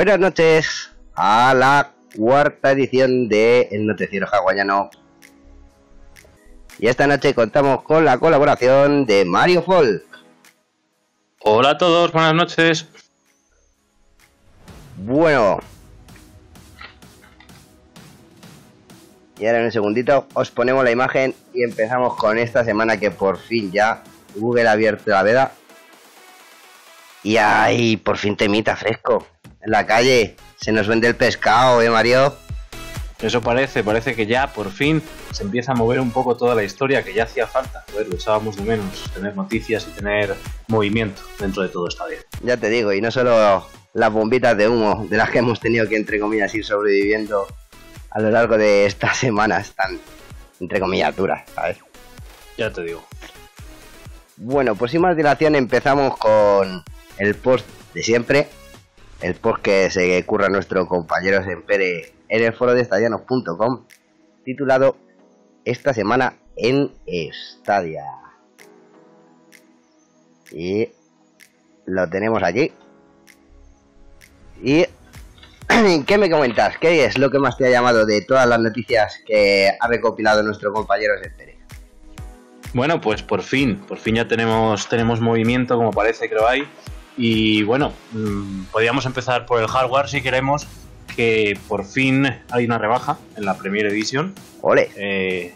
Buenas noches a la cuarta edición de El Noticiero Hawaiano. Y esta noche contamos con la colaboración de Mario Folk. Hola a todos, buenas noches. Bueno. Y ahora en un segundito os ponemos la imagen y empezamos con esta semana que por fin ya Google ha abierto la veda. Y ahí por fin temita fresco. En la calle se nos vende el pescado, ¿eh, Mario? Eso parece, parece que ya por fin se empieza a mover un poco toda la historia que ya hacía falta. Joder, lo echábamos de menos, tener noticias y tener movimiento dentro de todo está bien. Ya te digo, y no solo las bombitas de humo de las que hemos tenido que, entre comillas, ir sobreviviendo a lo largo de estas semanas tan, entre comillas, duras, ¿sabes? Ya te digo. Bueno, pues sin más dilación empezamos con el post de siempre, el post que se curra nuestro compañero Sempere en el foro de estadianos.com, titulado Esta semana en Estadia. Y lo tenemos aquí. ¿Y qué me comentas? ¿Qué es lo que más te ha llamado de todas las noticias que ha recopilado nuestro compañero Sempere? Bueno, pues por fin, por fin ya tenemos, tenemos movimiento, como parece que lo hay. Y bueno, mmm, podríamos empezar por el hardware si queremos, que por fin hay una rebaja en la Premier Edition. ¡Ole! Eh,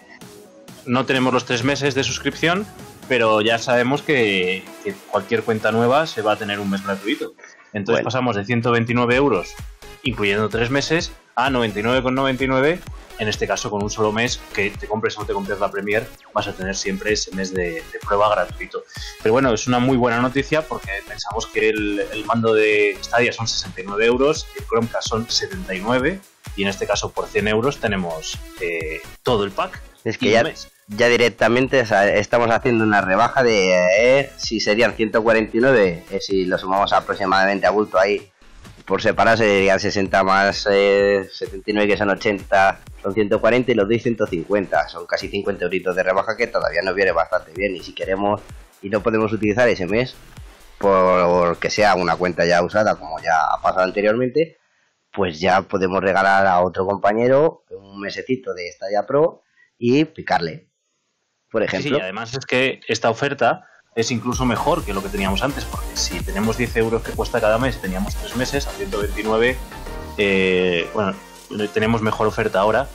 no tenemos los tres meses de suscripción, pero ya sabemos que, que, cualquier cuenta nueva se va a tener un mes gratuito. Entonces bueno. pasamos de 129 euros, incluyendo tres meses, a 99,99 en este caso con un solo mes que te compres o no te compres la Premier vas a tener siempre ese mes de, de, prueba gratuito. Pero bueno es una muy buena noticia porque pensamos que el, el, mando de Stadia son 69 euros el Chromecast son 79 y en este caso por 100 euros tenemos eh, todo el pack es que ya, ya, directamente o sea, estamos haciendo una rebaja de eh, si serían 149 eh, si lo sumamos aproximadamente a bulto ahí por separado serían 60 más eh, 79 que son 80 son 140 y los doy 150 son casi 50 euritos de rebaja que todavía nos viene bastante bien. Y si queremos y no podemos utilizar ese mes porque sea una cuenta ya usada como ya ha pasado anteriormente pues ya podemos regalar a otro compañero un mesecito de Stadia Pro y picarle. Por ejemplo sí, además es que esta oferta es incluso mejor que lo que teníamos antes, porque si tenemos 10 euros que cuesta cada mes, teníamos 3 meses a 129, eh, bueno, tenemos mejor oferta ahora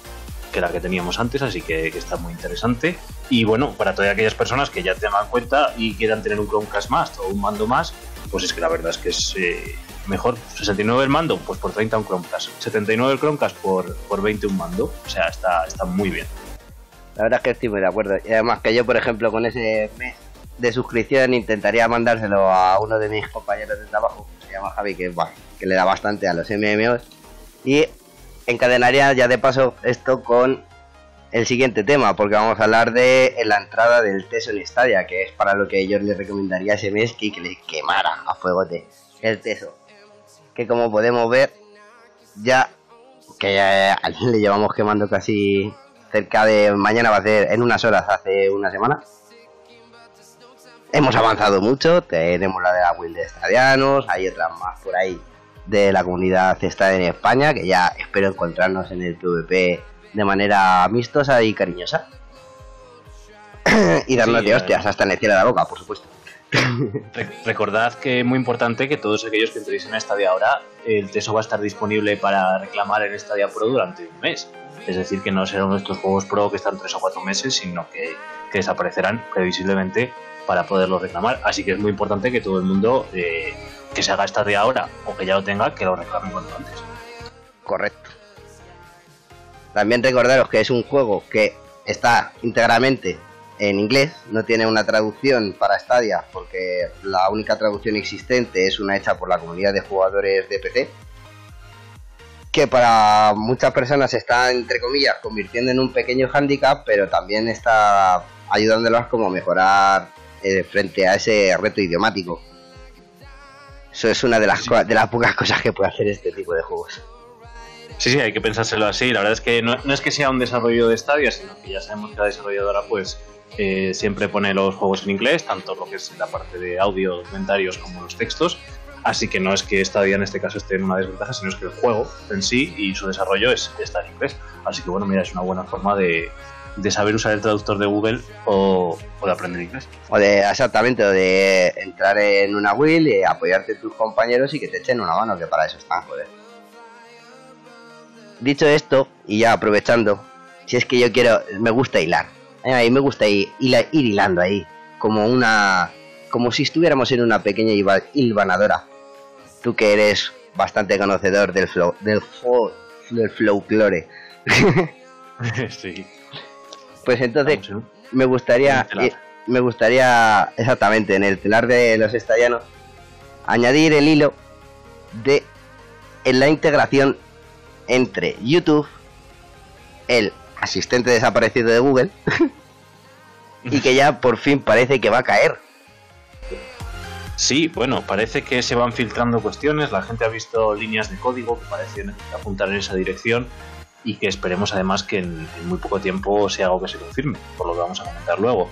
que la que teníamos antes, así que, está muy interesante. Y bueno, para todas aquellas personas que ya tengan cuenta y quieran tener un Chromecast más o un mando más, pues es que la verdad es que es eh, mejor. 69 el mando, pues por 30 un Chromecast. 79 el Chromecast por, por 20 un mando. O sea, está, está muy bien. La verdad es que estoy muy de acuerdo. Y además que yo, por ejemplo, con ese mes de suscripción intentaría mandárselo a uno de mis compañeros de trabajo, que se llama Javi, que, le da bastante a los MMOs. Y encadenaría ya de paso esto con el siguiente tema, porque vamos a hablar de la entrada del Teso en Stadia, que es para lo que yo le recomendaría ese mes que, que le quemara a fuegote el Teso. Que como podemos ver, ya que ya le llevamos quemando casi cerca de mañana va a ser en unas horas hace una semana hemos avanzado mucho, tenemos la de la Will de Estadianos, hay otras más por ahí de la comunidad está en España, que ya espero encontrarnos en el PvP de manera amistosa y cariñosa. y darnos sí, de hostias hasta en el cielo de la boca, por supuesto. Recordad que es muy importante que todos aquellos que entréis en Stadia ahora, el Teso va a estar disponible para reclamar en Stadia Pro durante un mes. Es decir, que no serán nuestros juegos Pro que están tres o cuatro meses, sino que, que desaparecerán previsiblemente para poderlo reclamar. Así que es muy importante que todo el mundo eh, que se haga esta de ahora o que ya lo tenga, que lo reclame cuanto antes. Correcto. También recordaros que es un juego que está íntegramente en inglés, no tiene una traducción para Stadia porque la única traducción existente es una hecha por la comunidad de jugadores de PC que para muchas personas está entre comillas convirtiendo en un pequeño handicap pero también está ayudándolas como a mejorar eh, frente a ese reto idiomático. Eso es una de las, sí. de las pocas cosas que puede hacer este tipo de juegos. Sí, sí, hay que pensárselo así. La verdad es que no, no es que sea un desarrollo de Stadia, sino que ya sabemos que la desarrolladora pues eh, siempre pone los juegos en inglés, tanto lo que es la parte de audio, comentarios como los textos. Así que no es que Stadia en este caso esté en una desventaja, sino es que el juego en sí y su desarrollo es, está en inglés. Así que bueno, mira, es una buena forma de, de saber usar el traductor de Google o, de aprender inglés. O de, exactamente, o de entrar en una will y apoyarte tus compañeros y que te echen una mano, que para eso están, joder. Dicho esto, y ya aprovechando, si es que yo quiero, me gusta hilar. A mí me gusta ir, ir hilando ahí, como una, como si estuviéramos en una pequeña hilvanadora. Tú que eres bastante conocedor del flow, del flow, del sí. Pues entonces me gustaría, me gustaría exactamente en el telar de los estallanos añadir el hilo de en la integración entre YouTube, el asistente desaparecido de Google, y que ya por fin parece que va a caer. Sí, bueno, parece que se van filtrando cuestiones, la gente ha visto líneas de código que parecen apuntar en esa dirección y que esperemos además que en, muy poco tiempo sea algo que se confirme, por lo que vamos a comentar luego.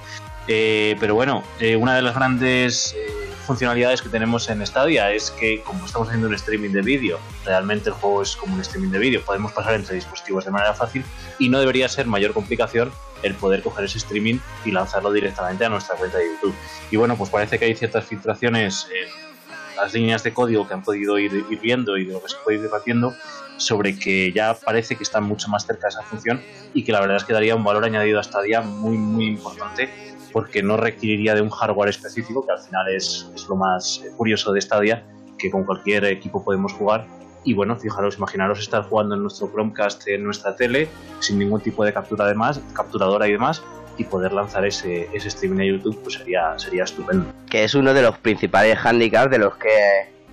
Eh, pero bueno, eh, una de las grandes eh, funcionalidades que tenemos en Stadia es que como estamos haciendo un streaming de vídeo, realmente el juego es como un streaming de vídeo, podemos pasar entre dispositivos de manera fácil y no debería ser mayor complicación el poder coger ese streaming y lanzarlo directamente a nuestra cuenta de YouTube. Y bueno, pues parece que hay ciertas filtraciones en las líneas de código que han podido ir, ir viendo y de lo que se puede ir haciendo sobre que ya parece que están mucho más cerca de esa función y que la verdad es que daría un valor añadido a Stadia muy muy importante porque no requeriría de un hardware específico que al final es, es lo más curioso de Stadia que con cualquier equipo podemos jugar y bueno, fijaros, imaginaros estar jugando en nuestro Chromecast en nuestra tele sin ningún tipo de captura además, capturadora y demás y poder lanzar ese, ese streaming a YouTube pues sería, sería estupendo. Que es uno de los principales handicaps de los que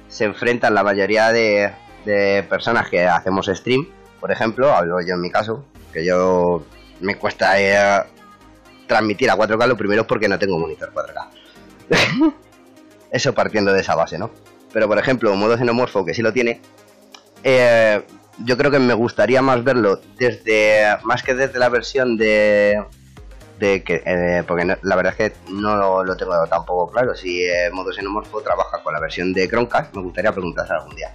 se enfrentan la mayoría de, de personas que hacemos stream, por ejemplo, hablo yo en mi caso, que yo me cuesta eh, transmitir a 4K, lo primero es porque no tengo monitor 4K. Eso partiendo de esa base, ¿no? Pero por ejemplo, modo xenomorfo, que sí lo tiene, eh, yo creo que me gustaría más verlo desde, más que desde la versión de, de que, eh, porque la verdad es que no lo, tengo tampoco claro, si modo xenomorfo trabaja con la versión de Chromecast, me gustaría preguntarse algún día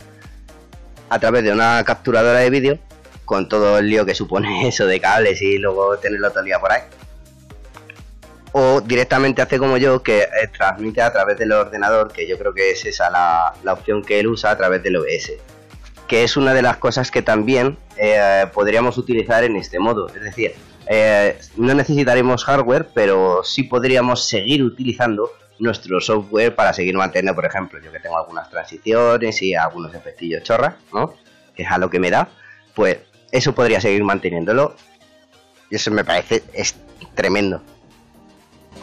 a través de una capturadora de vídeo, con todo el lío que supone eso de cables y luego tenerlo todo el día por ahí. O directamente hace como yo, que eh, transmite a través del ordenador, que yo creo que es esa la, opción que él usa a través del OBS. Que es una de las cosas que también eh, podríamos utilizar en este modo. Es decir, eh, no necesitaremos hardware, pero sí podríamos seguir utilizando nuestro software para seguir manteniendo, por ejemplo, yo que tengo algunas transiciones y algunos efectillos chorras, ¿no? Que es a lo que me da, pues eso podría seguir manteniéndolo. Y eso me parece es tremendo.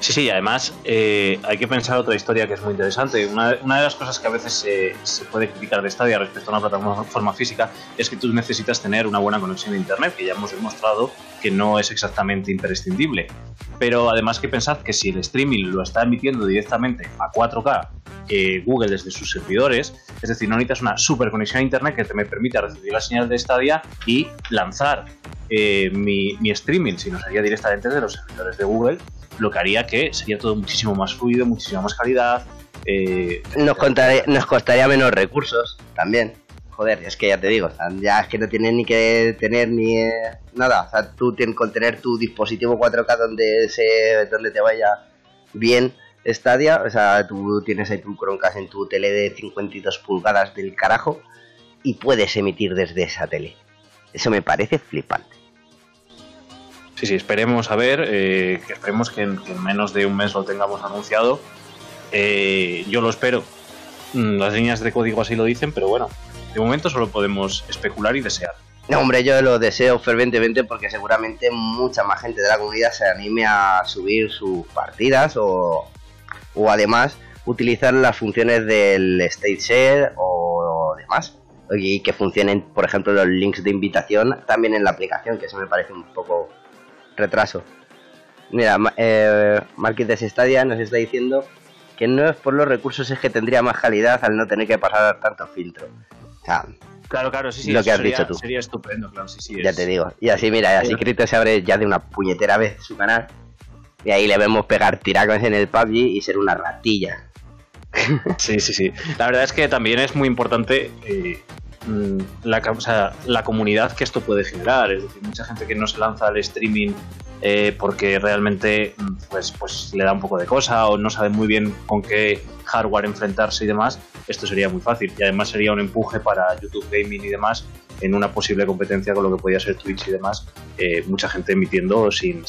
Sí, sí, además eh, hay que pensar otra historia que es muy interesante. Una, de las cosas que a veces se, puede criticar de Stadia respecto a una plataforma física es que tú necesitas tener una buena conexión de Internet, que ya hemos demostrado que no es exactamente imprescindible. Pero además que pensad que si el streaming lo está emitiendo directamente a 4K eh, Google desde sus servidores, es decir, no necesitas una super conexión a Internet que te me permita recibir la señal de Stadia y lanzar eh, mi, mi streaming, sino sería directamente de los servidores de Google lo que haría que sería todo muchísimo más fluido, muchísima más calidad. Eh, nos, costaría menos recursos también. Joder, es que ya te digo, ya es que no tienes ni que tener ni eh, nada. O sea, tú con tener tu dispositivo 4K donde, se, donde te vaya bien Stadia. O sea, tú tienes ahí tu Chromecast en tu tele de 52 pulgadas del carajo y puedes emitir desde esa tele. Eso me parece flipante. Sí, sí, esperemos a ver, eh, esperemos que en, menos de un mes lo tengamos anunciado. Eh, yo lo espero. Mm, las líneas de código así lo dicen, pero bueno, de momento solo podemos especular y desear. No, hombre, yo lo deseo fervientemente porque seguramente mucha más gente de la comunidad se anime a subir sus partidas o, o además utilizar las funciones del State Share o demás. Y que funcionen, por ejemplo, los links de invitación también en la aplicación, que eso me parece un poco retraso. Mira, eh, Marquites Stadia nos está diciendo que no es por los recursos, es que tendría más calidad al no tener que pasar tanto filtro. claro, claro, sí, sí, lo que has dicho tú. Sería estupendo, claro, sí, sí. Ya te digo. Y así, mira, así Crito se abre ya de una puñetera vez su canal. Y ahí le vemos pegar tiracos en el PUBG y ser una ratilla. Sí, sí, sí. La verdad es que también es muy importante eh, mm, la, la comunidad que esto puede generar. Es decir, mucha gente que no se lanza al streaming eh, porque realmente mm, pues, pues le da un poco de cosa o no sabe muy bien con qué hardware enfrentarse y demás, esto sería muy fácil. Y además sería un empuje para YouTube Gaming y demás en una posible competencia con lo que podía ser Twitch y demás. Eh, mucha gente emitiendo sin,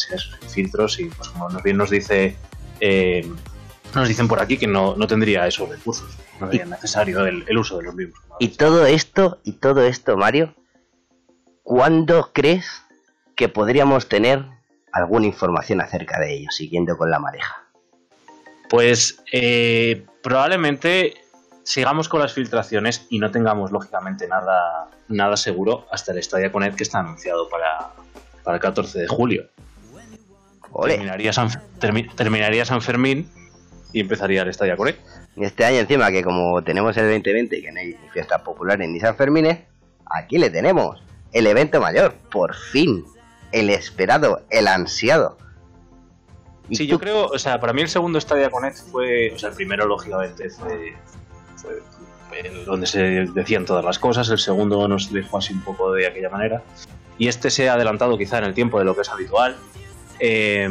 filtros y pues como nos bien nos dice... Eh, nos dicen por aquí que no, tendría esos recursos, no sería necesario el, uso de los mismos. Y todo esto, y todo esto, Mario, ¿cuándo crees que podríamos tener alguna información acerca de ello, siguiendo con la mareja? Pues eh, probablemente sigamos con las filtraciones y no tengamos lógicamente nada, nada seguro hasta el Stadia Connect que está anunciado para, el 14 de julio. Terminaría San, terminaría San Fermín y empezaría el Stadia Connect. Y este año encima que como tenemos el 2020 y que no hay fiestas populares ni San Fermines, aquí le tenemos el evento mayor, por fin el esperado, el ansiado. Sí, yo creo, o sea, para mí el segundo Stadia Connect fue, o sea, el primero lógicamente fue, fue, donde se decían todas las cosas, el segundo nos dejó así un poco de aquella manera, y este se ha adelantado quizá en el tiempo de lo que es habitual, eh,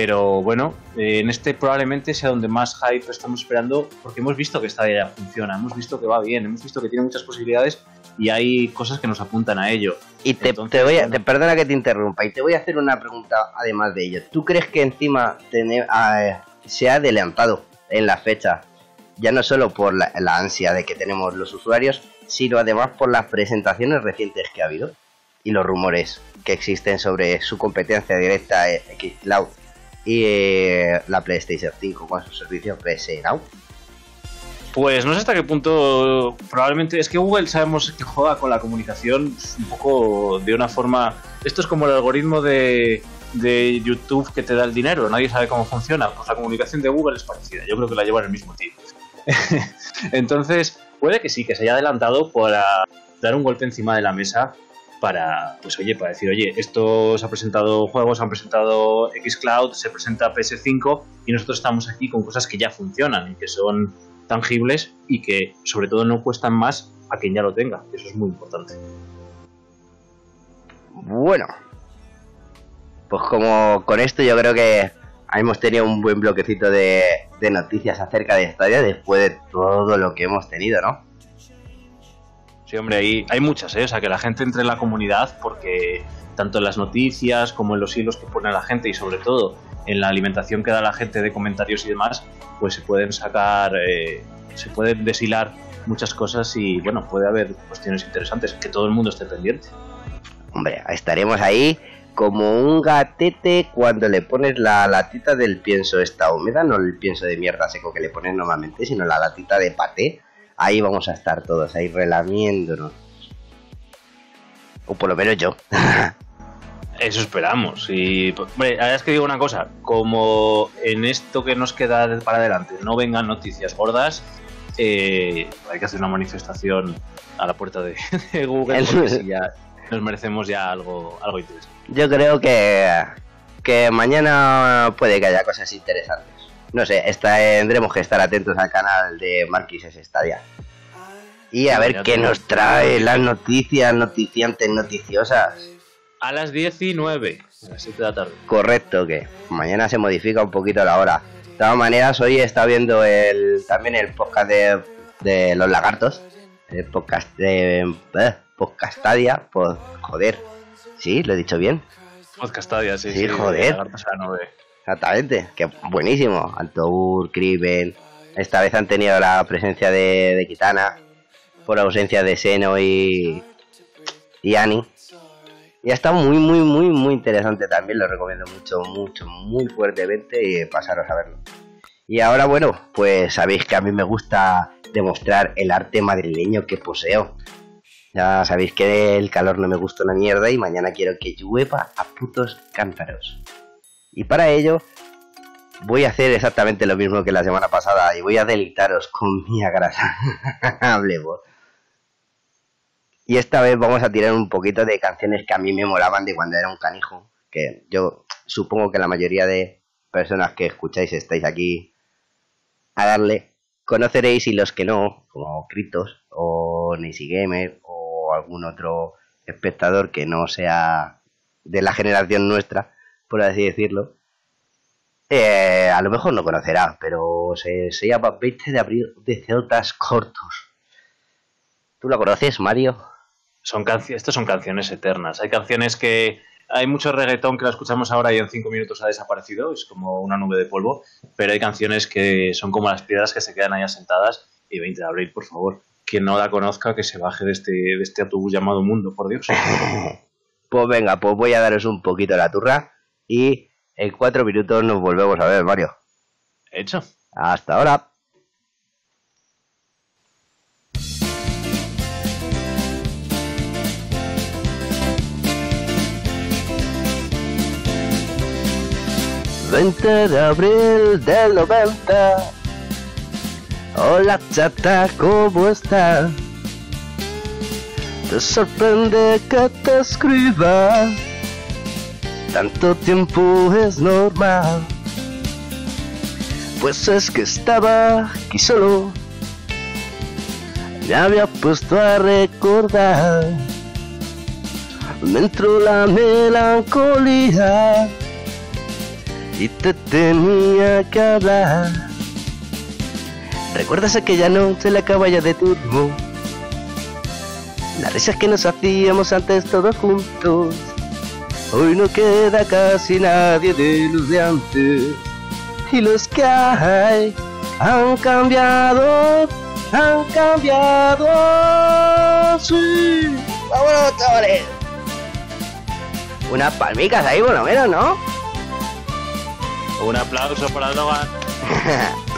pero bueno, eh, en este probablemente sea donde más hype estamos esperando, porque hemos visto que Stadia funciona, hemos visto que va bien, hemos visto que tiene muchas posibilidades y hay cosas que nos apuntan a ello. Y te, voy a, te, perdona que te interrumpa, y te voy a hacer una pregunta además de ello. ¿Tú crees que encima ah, se ha adelantado en la fecha, ya no solo por la, ansia de que tenemos los usuarios, sino además por las presentaciones recientes que ha habido y los rumores que existen sobre su competencia directa en Xcloud y eh, la PlayStation 5 con su servicio PS Now? Pues no sé hasta qué punto. Probablemente. Es que Google sabemos que juega con la comunicación un poco de una forma. Esto es como el algoritmo de, de YouTube que te da el dinero. Nadie sabe cómo funciona. Pues la comunicación de Google es parecida. Yo creo que la llevan el mismo tiempo. Entonces, puede que sí, que se haya adelantado para dar un golpe encima de la mesa para, pues oye, para decir, oye, esto se ha presentado juegos, se han presentado Xcloud, se presenta PS5 y nosotros estamos aquí con cosas que ya funcionan y que son tangibles y que sobre todo no cuestan más a quien ya lo tenga. Eso es muy importante. Bueno, pues como con esto yo creo que hemos tenido un buen bloquecito de, noticias acerca de Stadia después de todo lo que hemos tenido, ¿no? Sí, hombre, hay, hay muchas, ¿eh? O sea, que la gente entre en la comunidad porque tanto en las noticias como en los hilos que pone la gente y sobre todo en la alimentación que da la gente de comentarios y demás, pues se pueden sacar, eh, se pueden deshilar muchas cosas y bueno, puede haber cuestiones interesantes, que todo el mundo esté pendiente. Hombre, estaremos ahí como un gatete cuando le pones la latita del pienso esta húmeda, no el pienso de mierda seco que le pones normalmente, sino la latita de paté. Ahí vamos a estar todos, ahí relamiéndonos. O por lo menos yo. Eso esperamos. Y, hombre, la verdad es que digo una cosa, como en esto que nos queda para adelante no vengan noticias gordas, eh, hay que hacer una manifestación a la puerta de, Google porque ya nos merecemos ya algo, algo interesante. Yo creo que, que mañana puede que haya cosas interesantes. No sé, tendremos que estar atentos al canal de Marquises Stadia. Y a ver qué nos trae las noticias noticiantes, noticiosas. A las 19, a las 7 de la tarde. Correcto, que mañana se modifica un poquito la hora. De todas maneras, hoy está viendo el, también el podcast de, los lagartos. El podcast de eh, Podcastadia. Pod, joder, sí, lo he dicho bien. Podcastadia, sí. Sí, joder. Exactamente, que buenísimo. Altour, Criven. Esta vez han tenido la presencia de, de Kitana por ausencia de Seno y, y Annie y está muy, muy, muy, muy interesante también. Lo recomiendo mucho, mucho, muy fuertemente y pasaros a verlo. Y ahora, bueno, pues sabéis que a mí me gusta demostrar el arte madrileño que poseo. Ya sabéis que el calor no me gusta una mierda y mañana quiero que llueva a putos cántaros. Y para ello voy a hacer exactamente lo mismo que la semana pasada y voy a delitaros con mi grasa. Hablemos. Y esta vez vamos a tirar un poquito de canciones que a mí me molaban de cuando era un canijo. Que yo supongo que la mayoría de personas que escucháis estáis aquí a darle conoceréis y los que no, como Critos o Nisi Gamer o algún otro espectador que no sea de la generación nuestra, por así decirlo, eh, a lo mejor no conocerá, pero se, se llama 20 de abril de Celtas Cortos. ¿Tú lo conoces, Mario? Son estas son canciones eternas. Hay canciones que hay mucho reggaetón que la escuchamos ahora y en cinco minutos ha desaparecido, es como una nube de polvo, pero hay canciones que son como las piedras que se quedan ahí asentadas. Y 20 de abril, por favor, quien no la conozca, que se baje de este, de este autobús llamado mundo, por Dios. pues venga, pues voy a daros un poquito la turra y en cuatro minutos nos volvemos a ver, Mario. Hecho. Hasta ahora. ...20 de abril del 90... Hola chata, ¿cómo estás? Te sorprende que te escriba tanto tiempo es normal. Pues es que estaba aquí solo, me había puesto a recordar. Me entró la melancolía y te tenía que hablar. ¿Recuerdas aquella noche la caballa de turbo? Las risas que nos hacíamos antes todos juntos Hoy no queda casi nadie de los de antes. Y los que hay han cambiado, han cambiado. Sí. Vámonos, chavales. Unas palmicas ahí, por lo menos, ¿no? Un aplauso para Logan.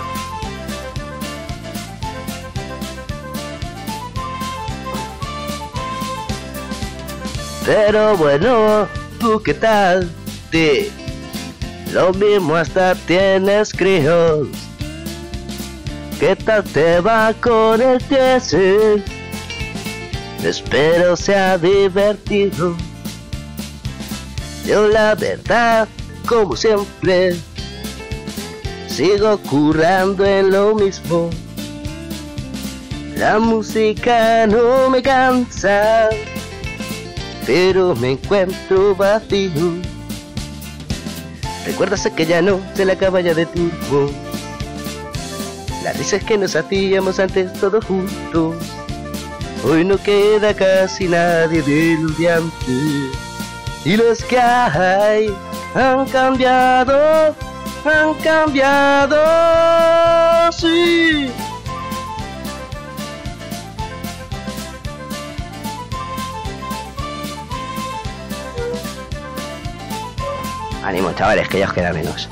Pero bueno, ¿Tú qué tal? Lo mismo hasta tienes críos. ¿Qué tal te va con el diésel? Espero sea divertido. Yo la verdad, como siempre, sigo currando en lo mismo. La música no me cansa pero me encuentro vacío. ¿Recuerdas aquella noche la caballa de turbo? Las risas que nos hacíamos antes todos juntos. Hoy no queda casi nadie de los de antes. Y los que hay han cambiado, han cambiado, sí. Ánimo, chavales, que ya os queda menos.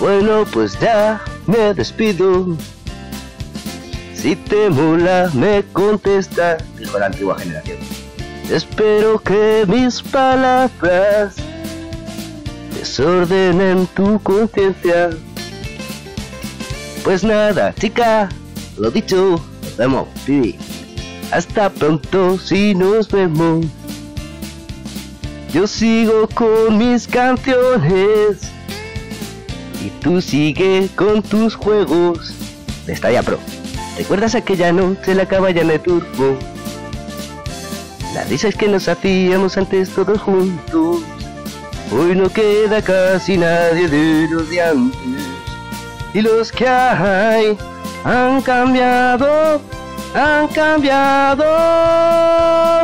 Bueno, pues ya me despido. Si te mola, me contesta, dijo la antigua generación. Espero que mis palabras desordenen tu conciencia. Pues nada, chica, lo dicho, nos vemos, Pibi. Hasta pronto si nos vemos. Yo sigo con mis canciones y tú sigue con tus juegos de Stadia Pro. ¿Recuerdas aquella noche la caballa de turbo? Las risas que nos hacíamos antes todos juntos. Hoy no queda casi nadie de los de antes. Y los que hay han cambiado han cambiado.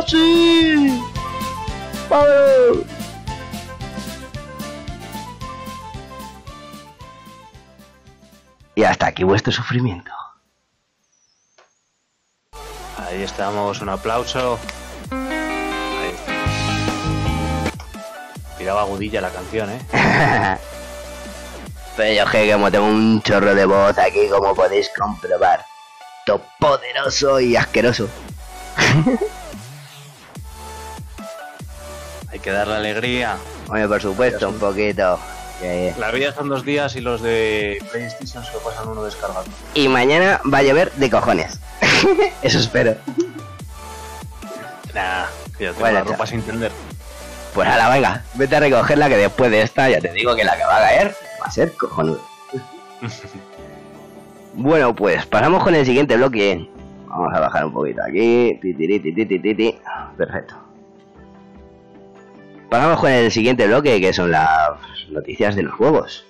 Sí. Y hasta aquí vuestro sufrimiento. Ahí estamos, un aplauso. Tiraba agudilla la canción, ¿eh? Pero yo que como tengo un chorro de voz aquí, como podéis comprobar poderoso y asqueroso. Hay que darle alegría. Oye, por supuesto, un poquito. La vida son dos días y los de PlayStation se lo pasan uno descargado. Y mañana va a llover de cojones. Eso espero. Nah, ya tengo la ropa sin tender. Pues ahora venga, vete a recogerla que después de esta ya te digo que la que va a caer va a ser cojonudo. bueno, pues pasamos con el siguiente bloque. Vamos a bajar un poquito aquí. Perfecto. Pasamos con el siguiente bloque que son las noticias de los juegos.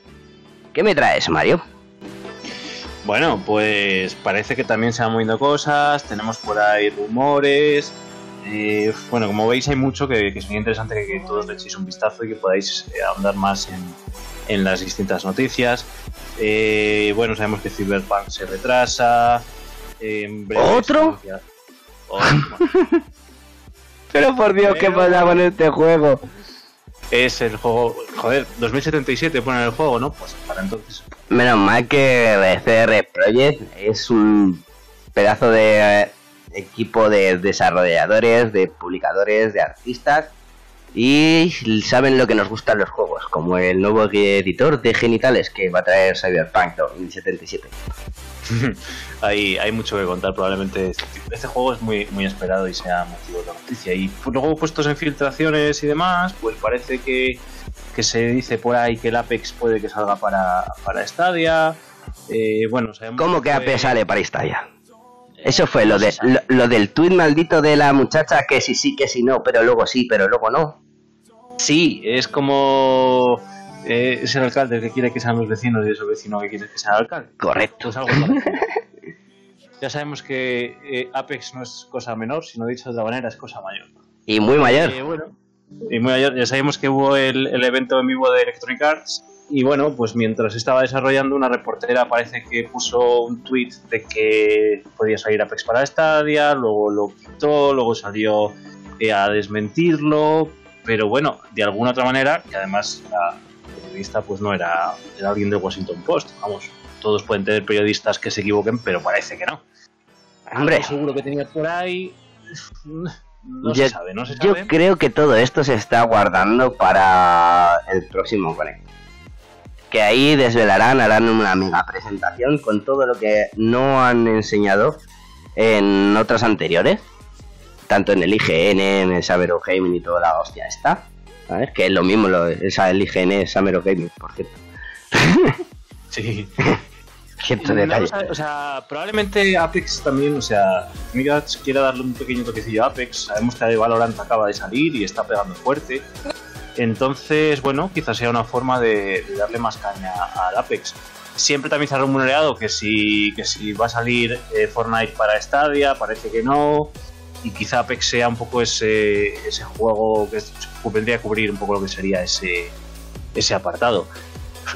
¿Qué me traes, Mario? Bueno, pues parece que también se van moviendo cosas, tenemos por ahí rumores. Eh, bueno, como veis hay mucho que, que muy interesante que, todos le echéis un vistazo y que podáis eh, ahondar más en, las distintas noticias. Eh, bueno, sabemos que Cyberpunk se retrasa. ¿Otro? Pero por Dios, ¿qué pasa con este juego? Es el juego, joder, 2077 pone el juego, ¿no? Pues para entonces. Menos mal que CR Project es un pedazo de eh, equipo de desarrolladores, de publicadores, de artistas y saben lo que nos gustan los juegos, como el nuevo editor de genitales que va a traer Cyberpunk 2077. hay, hay mucho que contar, probablemente este, juego es muy, muy esperado y sea motivo de noticia. Y pues, luego puestos en filtraciones y demás, pues parece que, se dice por ahí que el Apex puede que salga para, para Stadia. Eh, bueno, ¿Cómo que Apex sale para Stadia? Eso fue lo, de, lo, del tuit maldito de la muchacha que sí, sí, que sí, no, pero luego sí, pero luego no. Sí, es como eh, es el alcalde el que quiere que sean los vecinos y es el vecino que quiere que sea el alcalde. Correcto. ya sabemos que eh, Apex no es cosa menor, sino dicho de otra manera, es cosa mayor. Y muy mayor. Eh, bueno, y muy mayor. Ya sabemos que hubo el, el, evento en vivo de Electronic Arts. Y bueno, pues mientras estaba desarrollando, una reportera parece que puso un tweet de que podía salir Apex para Stadia, luego lo quitó, luego salió a desmentirlo, pero bueno, de alguna otra manera, y además periodista pues no era, era alguien de Washington Post. Vamos, todos pueden tener periodistas que se equivoquen, pero parece que no. Hombre, seguro que tenía por ahí. No se sabe, no se sabe. Yo creo que todo esto se está guardando para el próximo Connect. Que ahí desvelarán, harán una mega presentación con todo lo que no han enseñado en otras anteriores. Tanto en el IGN, en el Saber of Gaming y toda la hostia está ver, Que es lo mismo, lo, esa el IGN Summer of Gaming, por cierto. sí. Cierto detalle. o sea, probablemente Apex también, o sea, Migats quiera darle un pequeño toquecillo a Apex. Sabemos que Valorant acaba de salir y está pegando fuerte. Entonces, bueno, quizás sea una forma de, darle más caña al Apex. Siempre también se ha rumoreado que si, que si va a salir eh, Fortnite para Stadia, parece que no y quizá Apex sea un poco ese, ese juego que vendría a cubrir un poco lo que sería ese, ese apartado.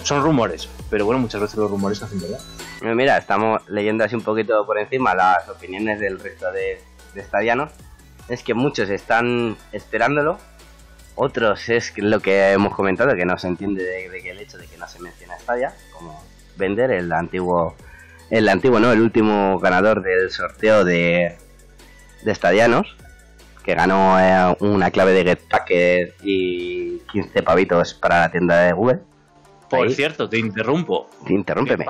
Son rumores, pero bueno, muchas veces los rumores hacen verdad. Mira, estamos leyendo así un poquito por encima las opiniones del resto de, de estadianos. Es que muchos están esperándolo, otros es lo que hemos comentado, que no se entiende de, que el hecho de que no se menciona Stadia, como vender el antiguo, el antiguo, no, el último ganador del sorteo de de estadianos, que ganó eh, una clave de Get y 15 pavitos para la tienda de Google. Por cierto, te interrumpo. Interrúmpeme.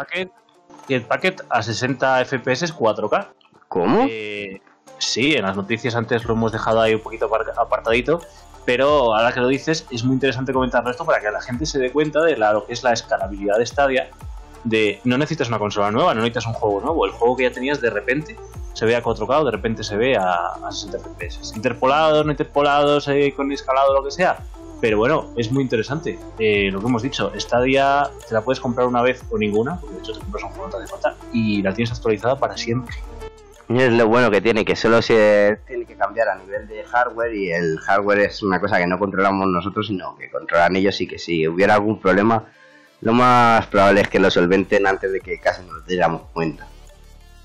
Get a 60 FPS 4K. ¿Cómo? Eh, sí, en las noticias antes lo hemos dejado ahí un poquito apartadito, pero ahora que lo dices, es muy interesante comentarlo esto para que la gente se dé cuenta de lo que es la escalabilidad de Stadia de no necesitas una consola nueva, no necesitas un juego nuevo, el juego que ya tenías de repente se ve a 4K o de repente se ve a, 60 FPS. Interpolados, no interpolados, con escalado, lo que sea. Pero bueno, es muy interesante. Eh, lo que hemos dicho, Stadia te la puedes comprar una vez o ninguna, porque de hecho te compras un juego de falta, y la tienes actualizada para siempre. Es lo bueno que tiene, que solo se tiene que cambiar a nivel de hardware y el hardware es una cosa que no controlamos nosotros, sino que controlan ellos y que si hubiera algún problema lo más probable es que lo solventen antes de que casi nos diéramos cuenta.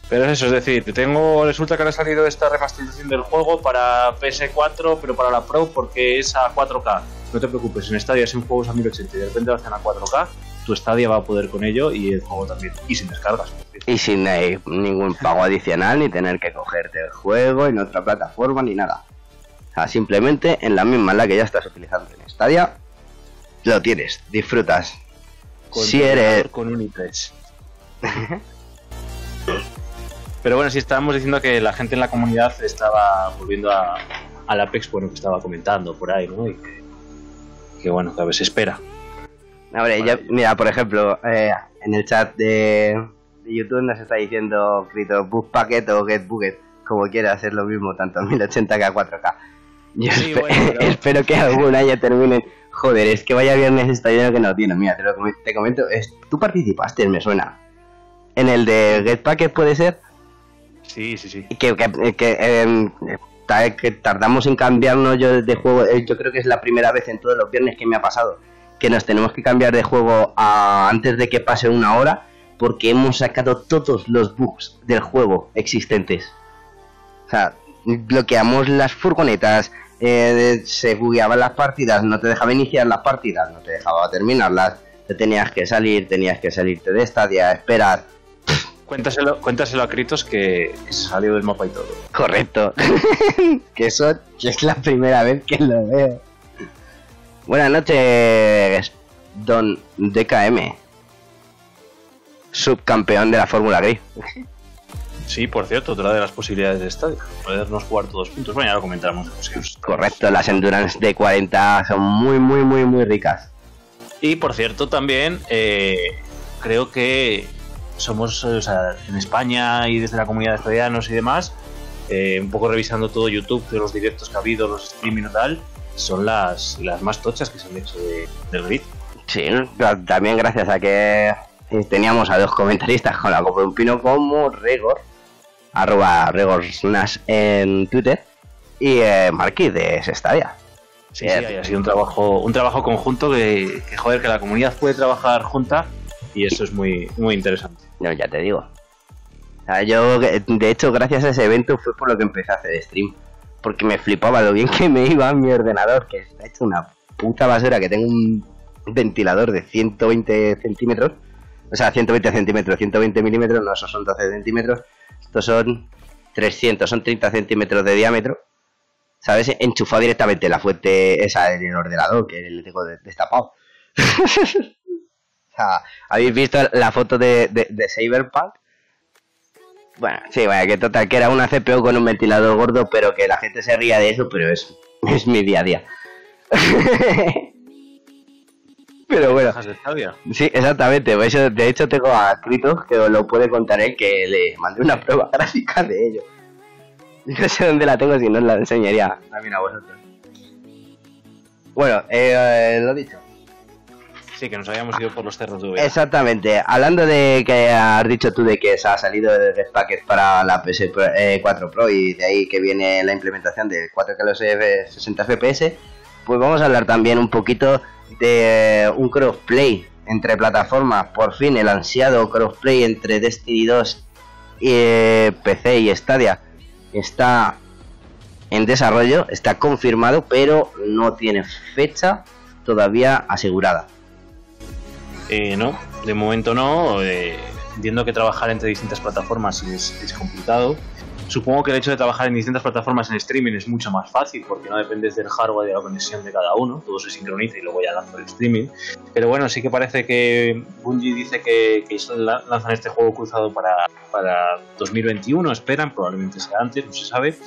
Pero es eso, es decir, tengo, resulta que ha salido esta remasterización del juego para PS4, pero para la Pro porque es a 4K. No te preocupes, en Stadia sin juegos a 1080 y de repente lo hacen a 4K, tu Stadia va a poder con ello y el juego también. Y sin descargas. Y sin eh, ningún pago adicional, ni tener que cogerte el juego en otra plataforma, ni nada. O sea, simplemente en la misma en la que ya estás utilizando en Stadia, lo tienes, disfrutas si eres con un Pero bueno, si estábamos diciendo que la gente en la comunidad estaba volviendo a, al Apex, bueno, que estaba comentando por ahí, ¿no? Y que bueno, que a veces espera. Mira, por ejemplo, eh, en el chat de, YouTube nos está diciendo escrito Book Packet o Get Buget, como quiera hacer lo mismo, tanto en 1080 que a 4K. Yo espero que alguna ya termine. Joder, es que vaya viernes está lleno que no tiene. Mira, te, lo te comento, es, tú participaste, me suena. En el de Get Packet puede ser. Sí, sí, sí. Que, que, que, em, que tardamos en cambiarnos yo de juego. Eh, yo creo que es la primera vez en todos los viernes que me ha pasado que nos tenemos que cambiar de juego antes de que pase una hora porque hemos sacado todos los bugs del juego existentes. O sea, bloqueamos las furgonetas, eh, se bugueaban las partidas, no te dejaba iniciar las partidas, no te dejaba terminarlas, te tenías que salir, tenías que salirte de estadia, esperar. Cuéntaselo, cuéntaselo a Kritos que, se salió del mapa y todo. Correcto. que eso es la primera vez que lo veo. Buenas noches, don DKM subcampeón de la Fórmula Gris. Sí, por cierto, otra de las posibilidades de estadio. Podernos jugar todos juntos. Bueno, ya lo comentamos. Correcto, las Endurance de 40 son muy, muy, muy, muy ricas. Y por cierto, también eh, creo que somos, o sea, en España y desde la comunidad de estadianos y demás, eh, un poco revisando todo YouTube de los directos que ha habido, los streaming y tal, son las, las más tochas que se han hecho del grid. Sí, también gracias a que teníamos a dos comentaristas con la Copa de un Pino como Regor, arroba Regor en Twitter, y eh, Marquis de Sestadia. Sí, sí, ha sido un trabajo, un trabajo conjunto que, joder, que la comunidad puede trabajar junta y eso es muy, muy interesante. No, ya te digo. yo, de hecho, gracias a ese evento fue por lo que empecé a hacer stream. Porque me flipaba lo bien que me iba mi ordenador, que está hecho una puta basura, que tengo un ventilador de 120 centímetros o sea, 120 centímetros, 120 milímetros, no, esos son 12 centímetros, estos son 300, son 30 centímetros de diámetro, ¿sabes? Enchufado directamente la fuente esa en el ordenador, que le tengo destapado. ¿habéis visto la foto de, de, Cyberpunk? Bueno, sí, vaya, que total, que era una CPU con un ventilador gordo, pero que la gente se ría de eso, pero es, es mi día a día. Pero bueno. Sí, exactamente. De hecho, tengo a escrito que os lo puede contar él que le mandé una prueba gráfica de ello. No sé dónde la tengo, si no la enseñaría también a vosotros. Bueno, eh, lo dicho. Sí, que nos habíamos ido por los cerros de Exactamente. Hablando de que has dicho tú de que se ha salido el Packet para la PS4 eh, Pro y de ahí que viene la implementación de 4K 60 FPS, pues vamos a hablar también un poquito de eh, un crossplay entre plataformas, por fin el ansiado crossplay entre Destiny 2 y eh, PC y Stadia está en desarrollo, está confirmado, pero no tiene fecha todavía asegurada. Eh, no, de momento no. entiendo que trabajar entre distintas plataformas es, es complicado Supongo que el hecho de trabajar en distintas plataformas en streaming es mucho más fácil porque no dependes del hardware y de la conexión de cada uno, todo se sincroniza y luego ya lanza el streaming. Pero bueno, sí que parece que Bungie dice que, que lanzan este juego cruzado para, para 2021, esperan, probablemente sea antes, no se sabe.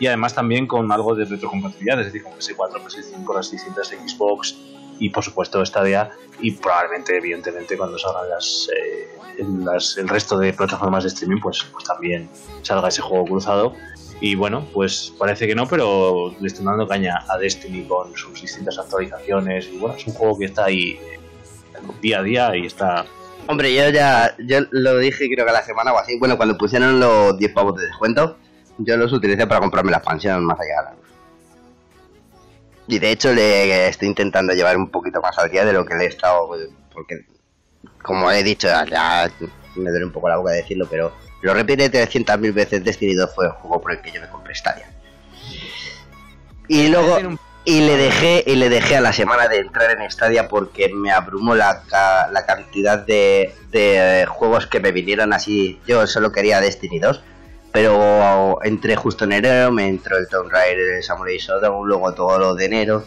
Y además también con algo de retrocompatibilidad, es decir, con PS4, PS5, las distintas Xbox y por supuesto Stadia y probablemente, evidentemente, cuando salgan las, eh, el resto de plataformas de streaming, pues, pues también salga ese juego cruzado. Y bueno, pues parece que no, pero le están dando caña a Destiny con sus distintas actualizaciones. Y bueno, es un juego que está ahí eh, día a día y está. Hombre, yo ya yo lo dije creo que la semana o así. Bueno, cuando pusieron los 10 pavos de descuento, yo los utilicé para comprarme la expansión más allá de la. Y de hecho le estoy intentando llevar un poquito más al día de lo que le he estado. Porque como he dicho, ya, me duele un poco la boca de decirlo, pero lo repite 300.000 veces, Destiny 2 fue el juego por el que yo me compré Stadia. Y luego y le dejé y le dejé a la semana de entrar en Stadia porque me abrumó la, la cantidad de, de, juegos que me vinieron así. Yo solo quería Destiny 2, pero entré justo en enero, me entró el Tomb Raider, el Samurai Shodown, luego todo lo de enero.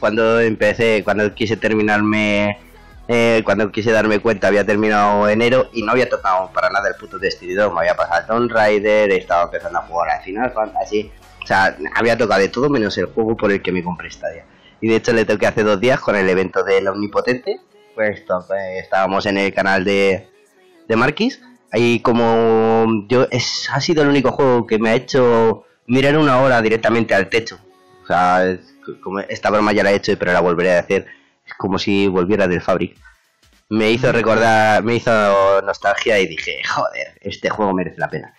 Cuando empecé, cuando quise terminarme eh, cuando quise darme cuenta había terminado enero y no había tocado para nada el puto Destiny 2. Me había pasado Tomb Raider, estaba empezando a jugar al Final Fantasy. O sea, había tocado de todo menos el juego por el que me compré Stadia. Y de hecho le toqué hace dos días con el evento del Omnipotente. Pues, pues, estábamos en el canal de, de Marquis. Ahí como yo es, ha sido el único juego que me ha hecho mirar una hora directamente al techo. O sea, como esta broma ya la he hecho, pero la volveré a hacer. Es como si volviera del Fabric. Me hizo recordar, me hizo nostalgia y dije, joder, este juego merece la pena.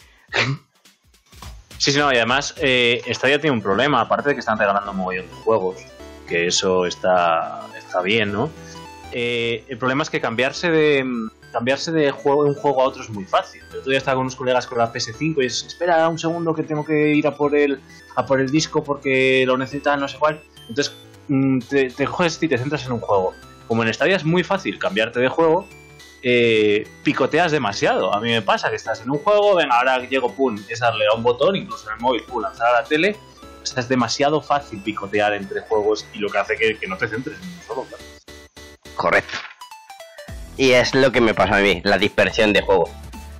Sí, sí, no, y además eh, Stadia tiene un problema, aparte de que están regalando un mogollón de juegos, que eso está, está bien, ¿no? Eh, el problema es que cambiarse de cambiarse de juego un juego a otro es muy fácil. El otro día estaba con unos colegas con la PS5 y es, espera un segundo que tengo que ir a por el, a por el disco porque lo necesitan no sé cuál. Entonces mm, te, te coges y te centras en un juego. Como en Stadia es muy fácil cambiarte de juego, eh, picoteas demasiado. A mí me pasa que estás en un juego, venga, ahora llego, pum, es darle a un botón, incluso en el móvil, pum, lanzar a la tele. O es demasiado fácil picotear entre juegos y lo que hace que, no te centres en un solo. Correcto. Y es lo que me pasa a mí, la dispersión de juego.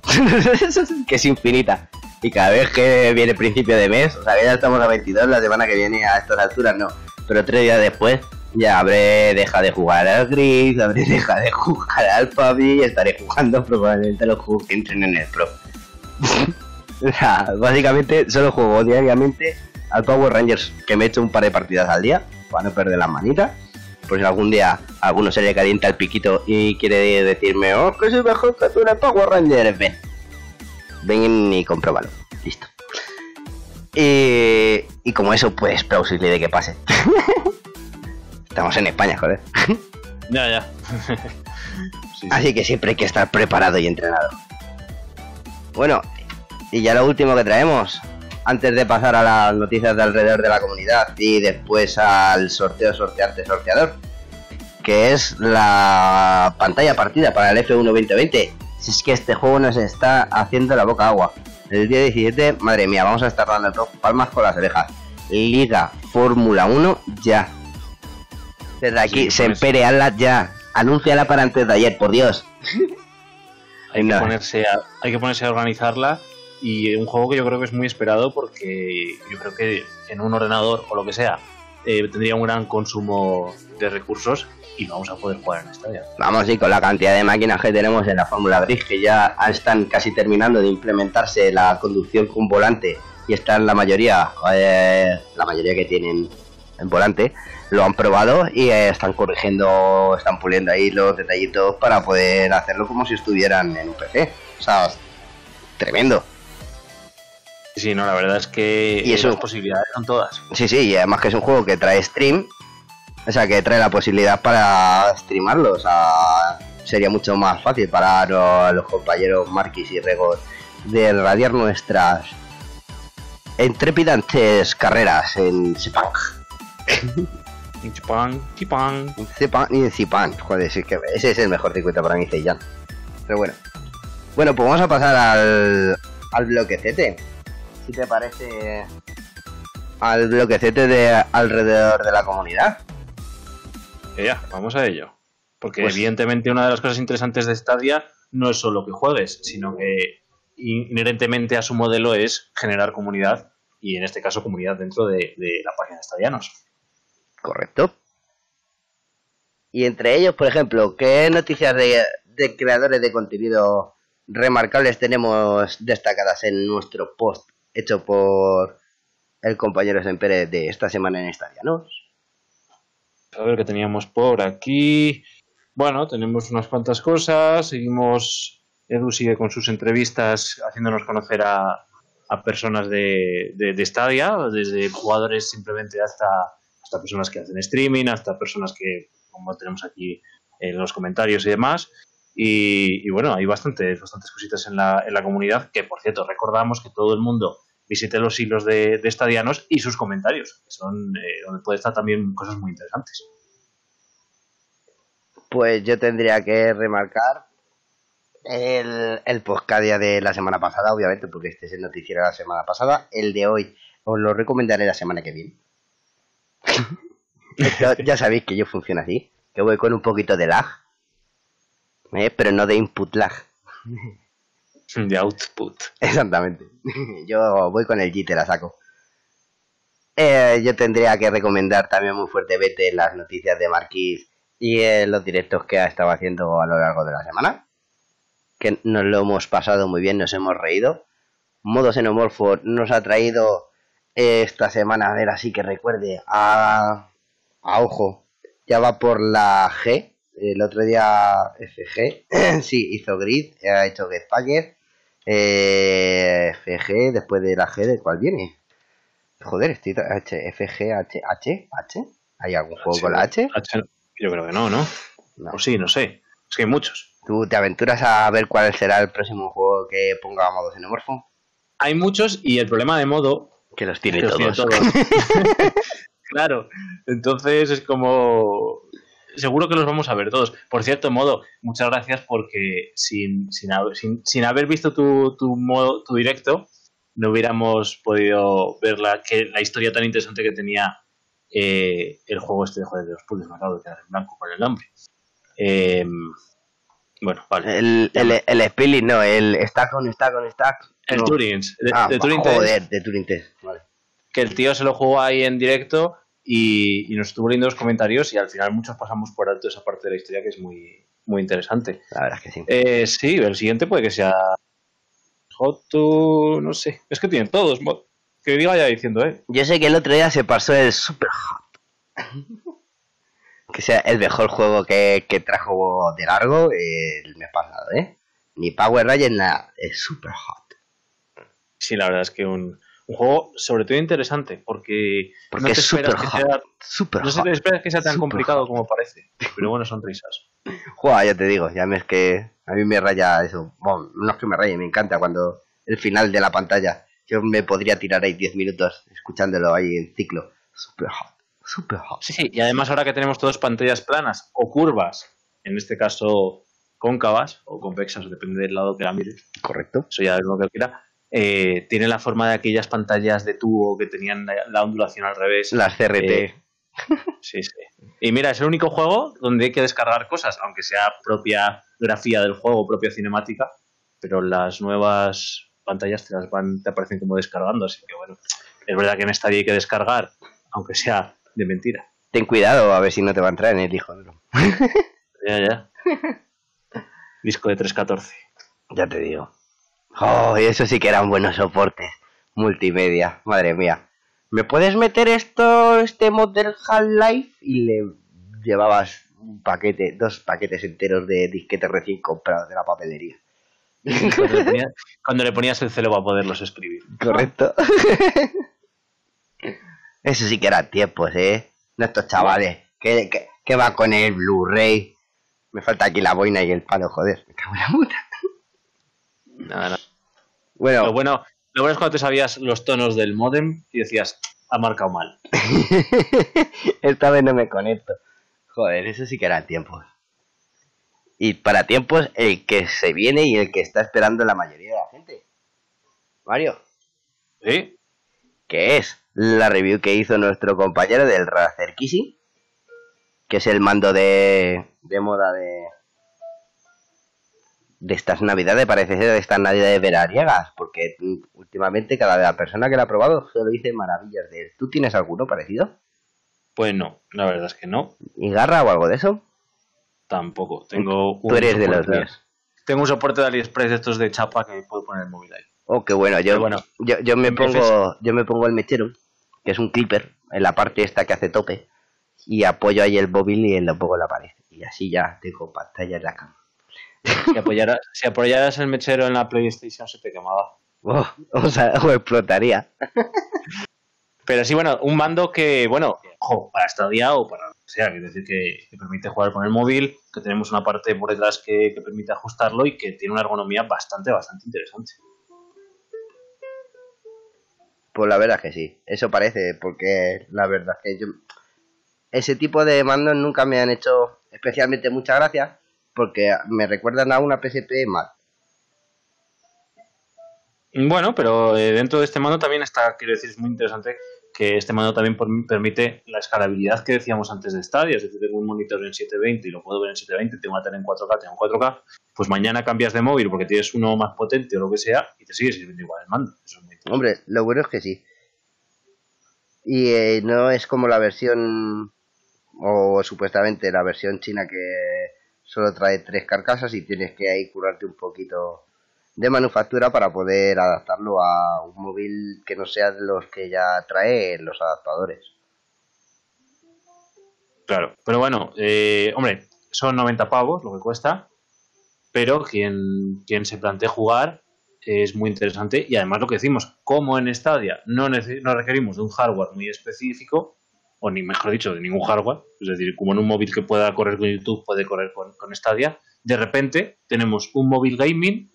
que es infinita. Y cada vez que viene principio de mes, o sea, ya estamos a 22, la semana que viene a estas alturas no, pero tres días después ya habré dejado de jugar al Gris, habré dejado de jugar al PUBG y estaré jugando probablemente los juegos que entren en el Pro. básicamente solo juego diariamente al Power Rangers, que me he hecho un par de partidas al día, para no perder las manitas. Por si algún día alguno se le calienta el piquito y quiere decirme, oh, que soy mejor que tú en el Power Rangers, ven. Ven y compruébalo. Listo. Y, y como eso, pues plausible de que pase. Estamos en España, joder. Ya, ya. Así que siempre hay que estar preparado y entrenado. Bueno, y ya lo último que traemos, antes de pasar a las noticias de alrededor de la comunidad y después al sorteo sortearte sorteador, que es la pantalla partida para el F1 2020. Si es que este juego nos está haciendo la boca agua. El día 17, madre mía, vamos a estar dando palmas con las orejas. Liga Fórmula 1 ya. Desde aquí, se empere, ya. Anúnciala para antes de ayer, por Dios. hay, que ponerse a, hay que ponerse a organizarla y un juego que yo creo que es muy esperado porque yo creo que en un ordenador o lo que sea eh, tendría un gran consumo de recursos y vamos a poder jugar en estadio. Vamos, y con la cantidad de máquinas que tenemos en la Fórmula Gris, que ya están casi terminando de implementarse la conducción con volante y están la mayoría, eh, la mayoría que tienen en volante, lo han probado y eh, están corrigiendo, están puliendo ahí los detallitos para poder hacerlo como si estuvieran en un PC. O sea, tremendo. Sí, no, la verdad es que y eso, las posibilidades son todas. Sí, sí, y además que es un juego que trae stream, o sea, que trae la posibilidad para streamarlo, o sea, sería mucho más fácil para los, compañeros Marquis y Rego de radiar nuestras entrepidantes carreras en Sepang. Chipán, Chipán. y Chipán. Joder, sí que ese es el mejor circuito para mí, ya. Pero bueno. Bueno, pues vamos a pasar al, al bloquecete. Si te parece. Al bloquecete de alrededor de la comunidad. Ya, vamos a ello. Porque pues evidentemente una de las cosas interesantes de Stadia no es solo que juegues, sino que inherentemente a su modelo es generar comunidad y en este caso comunidad dentro de, de la página de Stadianos. Correcto. Y entre ellos, por ejemplo, ¿qué noticias de, creadores de contenido remarcables tenemos destacadas en nuestro post hecho por el compañero Sempere de esta semana en Estadianos? A ver qué teníamos por aquí. Bueno, tenemos unas cuantas cosas. Seguimos. Edu sigue con sus entrevistas haciéndonos conocer a, personas de, de, de desde jugadores simplemente hasta hasta personas que hacen streaming, hasta personas que, como tenemos aquí en los comentarios y demás. Y, bueno, hay bastantes, bastantes cositas en la, en la comunidad que, por cierto, recordamos que todo el mundo visite los hilos de, de Estadianos y sus comentarios, que son eh, donde puede estar también cosas muy interesantes. Pues yo tendría que remarcar el, el postcadia de la semana pasada, obviamente, porque este es el noticiero de la semana pasada. El de hoy os lo recomendaré la semana que viene ya sabéis que yo funciona así, que voy con un poquito de lag, ¿eh? pero no de input lag. De output. Exactamente. Yo voy con el jitter a saco. Eh, yo tendría que recomendar también muy fuertemente las noticias de Marquis y eh, los directos que ha estado haciendo a lo largo de la semana. Que nos lo hemos pasado muy bien, nos hemos reído. Modo Xenomorfo nos ha traído esta semana, a ver, así que recuerde, a, a ojo, ya va por la G. El otro día FG, sí, hizo Grid, ha hecho Getfire. Eh, FG, después de la G, ¿de cuál viene? Joder, estoy H, FG, H, H, H. ¿Hay algún juego con la H? H? Yo creo que no, ¿no? no. O sí, no sé. Es que hay muchos. ¿Tú te aventuras a ver cuál será el próximo juego que ponga modo xenomorfo? Hay muchos y el problema de modo... Que los tiene, todos. Tiene todos. claro. Entonces es como... Seguro que los vamos a ver todos. Por cierto, modo, muchas gracias porque sin, sin, sin, haber visto tu, tu, modo, tu directo, no hubiéramos podido ver la, que, la historia tan interesante que tenía eh, el juego este de Joder de los Puzzles. Me acabo de quedar en blanco con el nombre. Eh, bueno, vale. El, el, el Spilling, no, el Stack on Stack on Stack. El no. Turing. De, ah, de Turing joder, de Turing Test. Vale. Que el tío se lo jugó ahí en directo y, y, nos estuvo leyendo los comentarios y al final muchos pasamos por alto esa parte de la historia que es muy, muy interesante. La verdad es que sí. Eh, sí, el siguiente puede que sea Hot to... no sé. Es que tienen todos. Que diga ya diciendo, ¿eh? Yo sé que el otro día se pasó el Super Hot. que sea el mejor juego que, que trajo de largo el mes pasado, ¿eh? Ni Power Rangers, nada. Es Super Hot. Sí, la verdad es que un, un juego sobre todo interesante porque, porque no te es super esperas que hot, sea, no te esperas que sea tan complicado hot. como parece pero bueno son risas Juega, ya te digo, ya me es que a mí me raya eso. Bueno, no es que me raye, me encanta cuando el final de la pantalla. Yo me podría tirar ahí 10 minutos escuchándolo ahí en ciclo. Super hot, super hot. sí sí y además ahora que tenemos todas pantallas planas o curvas en este caso cóncavas o convexas depende del lado que la mires Correcto. eso ya es lo que quiera eh, tiene la forma de aquellas pantallas de tubo que tenían la, la ondulación al revés Las CRT. Eh, Sí, sí. Y mira, es el único juego donde hay que descargar cosas, aunque sea propia grafía del juego, propia cinemática, pero las nuevas pantallas te las van, te aparecen como descargando, así que bueno, es verdad que en esta hay que descargar, aunque sea de mentira. Ten cuidado a ver si no te va a entrar en el hijo. ¿no? Ya, ya. Disco de 314. Ya te digo. Oh, y eso sí que eran buenos soportes. Multimedia, madre mía. ¿Me puedes meter esto, este mod del Half-Life? Y le llevabas un paquete, dos paquetes enteros de disquetes recién comprados de la papelería. Cuando le, ponías, cuando le ponías el celo para poderlos escribir. Correcto. Eso sí que eran tiempos, ¿eh? No estos chavales. ¿Qué, qué, qué va con el Blu-ray? Me falta aquí la boina y el palo, joder. Me cago en la puta. Nada, nada. Bueno, Lo bueno, lo bueno es cuando te sabías los tonos del modem y decías, ha marcado mal. esta vez no me conecto. Joder, eso sí que eran tiempos. Y para tiempos el que se viene y el que está esperando la mayoría de la gente. Mario, ¿Sí? que es la review que hizo nuestro compañero del Razer Kishi, que es el mando de, de moda de de estas navidades, parece ser de estas navidades veraniega, porque mm, últimamente cada la persona que lo ha probado solo dice maravillas de él. ¿Tú tienes alguno parecido? Pues no, la verdad es que no. ¿Y garra o algo de eso? Tampoco. Tengo Tú eres de los míos. Tengo un soporte de AliExpress de estos de chapa que puedo poner el móvil ahí. Oh, qué bueno. Yo, bueno, yo, yo me pongo yo me pongo el mechero, que es un clipper, en la parte esta que hace tope, y apoyo ahí el móvil y lo pongo en la pared. Y así ya tengo pantalla en la cama. Si apoyaras, si apoyaras el mechero en la PlayStation se te quemaba. Oh, o sea, o explotaría. Pero sí, bueno, un mando que, bueno, ojo, para esta día o para lo que sea, decir, que, que permite jugar con el móvil, que tenemos una parte por detrás que, que permite ajustarlo y que tiene una ergonomía bastante, bastante interesante. Pues la verdad es que sí, eso parece, porque la verdad es que yo... Ese tipo de mandos nunca me han hecho especialmente mucha gracia, porque me recuerdan a una PSP mal. Bueno, pero eh, dentro de este mando también está, quiero decir, es muy interesante que este mando también permite la escalabilidad que decíamos antes de Stadia, es decir, tengo un monitor en 720 y lo puedo ver en 720, tengo una tele en 4K, tengo 4K, pues mañana cambias de móvil porque tienes uno más potente o lo que sea y te sigue sirviendo igual el mando. Eso es muy Hombre, lo bueno es que sí. Y eh, no es como la versión, o supuestamente la versión china que solo trae tres carcasas y tienes que ahí curarte un poquito de manufactura para poder adaptarlo a un móvil que no sea de los que ya trae los adaptadores. Claro, pero bueno, eh, hombre, son 90 pavos lo que cuesta, pero quien, se plantee jugar es muy interesante y además lo que decimos, como en Stadia no, no requerimos de un hardware muy específico, o ni mejor dicho, de ningún hardware, es decir, como en un móvil que pueda correr con YouTube puede correr con, con Stadia, de repente tenemos un móvil gaming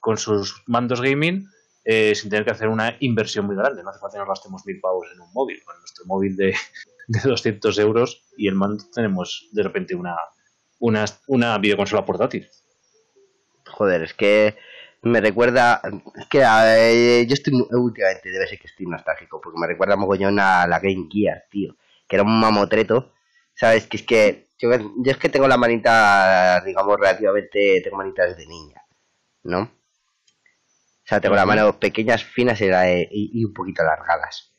con sus mandos gaming eh, sin tener que hacer una inversión muy grande. No hace falta que nos gastemos mil pavos en un móvil. Con nuestro móvil de, de 200 euros y el mando tenemos de repente una, una, una videoconsola portátil. Joder, es que me recuerda. Que yo estoy. Últimamente debe ser que estoy nostálgico, porque me recuerda mogollón a la Game Gear, tío. Que era un mamotreto. ¿Sabes? Que es que. Yo, es que tengo la manita, digamos, relativamente. Tengo manitas de niña, ¿no? O sea, tengo las manos pequeñas, finas y, y, un poquito alargadas.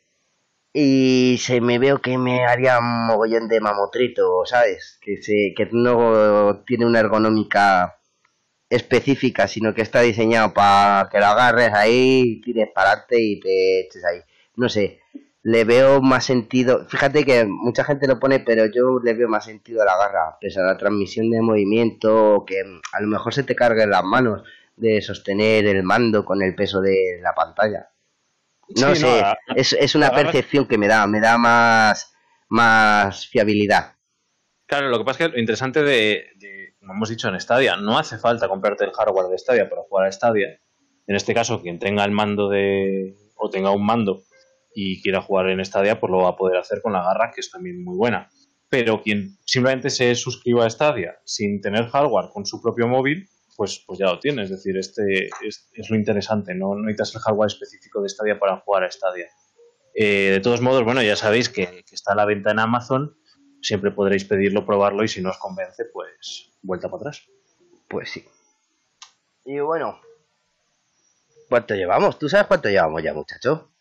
Y se me veo que me haría un mogollón de mamotreto, ¿sabes? Que, se, que no tiene una ergonómica específica, sino que está diseñado para que lo agarres ahí, tires para adelante y te eches ahí. No sé, le veo más sentido. Fíjate que mucha gente lo pone, pero yo le veo más sentido a la garra, pese a la transmisión de movimiento, que a lo mejor se te carguen las manos de sostener el mando con el peso de la pantalla. No sé, es, es, una percepción que me da, me da más, más fiabilidad. Claro, lo que pasa es que lo interesante de como hemos dicho en Stadia, no hace falta comprarte el hardware de Stadia para jugar a Stadia. En este caso, quien tenga el mando de o tenga un mando y quiera jugar en Stadia, pues lo va a poder hacer con la garra, que es también muy buena. Pero quien simplemente se suscriba a Stadia sin tener hardware con su propio móvil, pues, pues ya lo tiene. Es decir, este es, lo interesante, no, necesitas el hardware específico de Stadia para jugar a Stadia. Eh, de todos modos, bueno, ya sabéis que, que está a la venta en Amazon siempre podréis pedirlo, probarlo y si no os convence, pues vuelta para atrás. Pues sí. Y bueno, ¿cuánto llevamos? ¿Tú sabes cuánto llevamos ya, muchacho?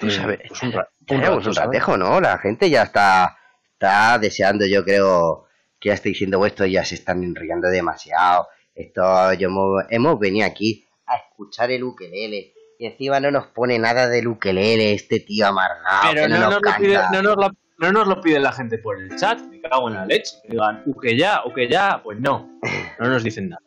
Eh, sabes. Pues un, tenemos un ratejo, ¿no? La gente ya está, está deseando, yo creo, que ya estoy diciendo esto, ya se están enrollando demasiado. Esto, yo hemos, venido aquí a escuchar el ukelele. Y encima no nos pone nada del ukelele, este tío amargado. Pero no, nos, no, nos lo, no nos lo pide la gente por el chat, me cago en la leche. Que digan, que ya, que ya, pues no. No nos dicen nada.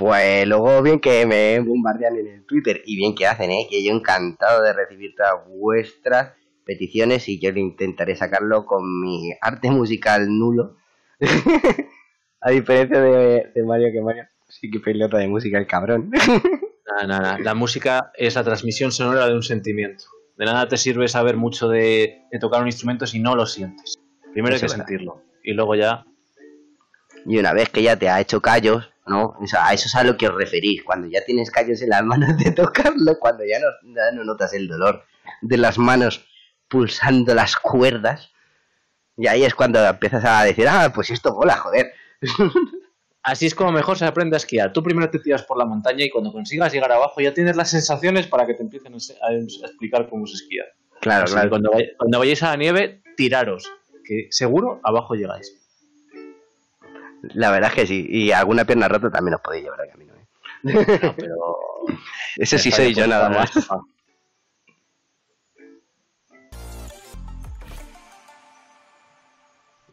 Pues luego bien que me bombardean en el Twitter y bien que hacen, ¿eh? que yo encantado de recibir todas vuestras peticiones y yo intentaré sacarlo con mi arte musical nulo. A diferencia de, Mario, que Mario sí que pelota de música el cabrón. nada, nada, la música es la transmisión sonora de un sentimiento. De nada te sirve saber mucho de, tocar un instrumento si no lo sientes. Primero hay que sentirlo. Y luego ya. Y una vez que ya te ha hecho callos, ¿no? a eso es a lo que os referís. Cuando ya tienes callos en las manos de tocarlo, cuando ya no, notas el dolor de las manos pulsando las cuerdas. Y ahí es cuando empiezas a decir, ah, pues esto mola, joder. Así es como mejor se aprende a esquiar. Tú primero te tiras por la montaña y cuando consigas llegar abajo ya tienes las sensaciones para que te empiecen a explicar cómo se esquía. Claro, claro. Cuando, cuando vayáis a la nieve, tiraros, que seguro abajo llegáis. La verdad es que sí. Y alguna pierna rota también os podéis llevar al camino. ¿eh? pero... Ese sí soy yo nada más.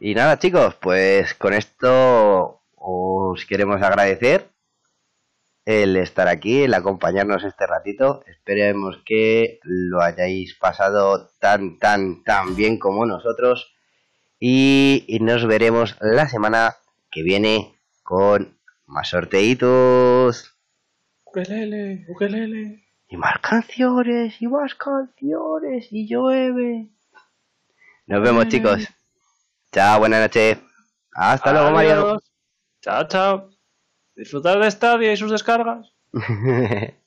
Y nada chicos, pues con esto os queremos agradecer el estar aquí, el acompañarnos este ratito. Esperemos que lo hayáis pasado tan, tan, tan bien como nosotros. Y, nos veremos la semana que viene con más sorteitos. Ukelele, ukelele. Y más canciones, y más canciones, y llueve. Nos vemos, chicos. Chao, buenas noches. Hasta luego, Mario. Chao, chao. Disfrutar de Stadia y sus descargas.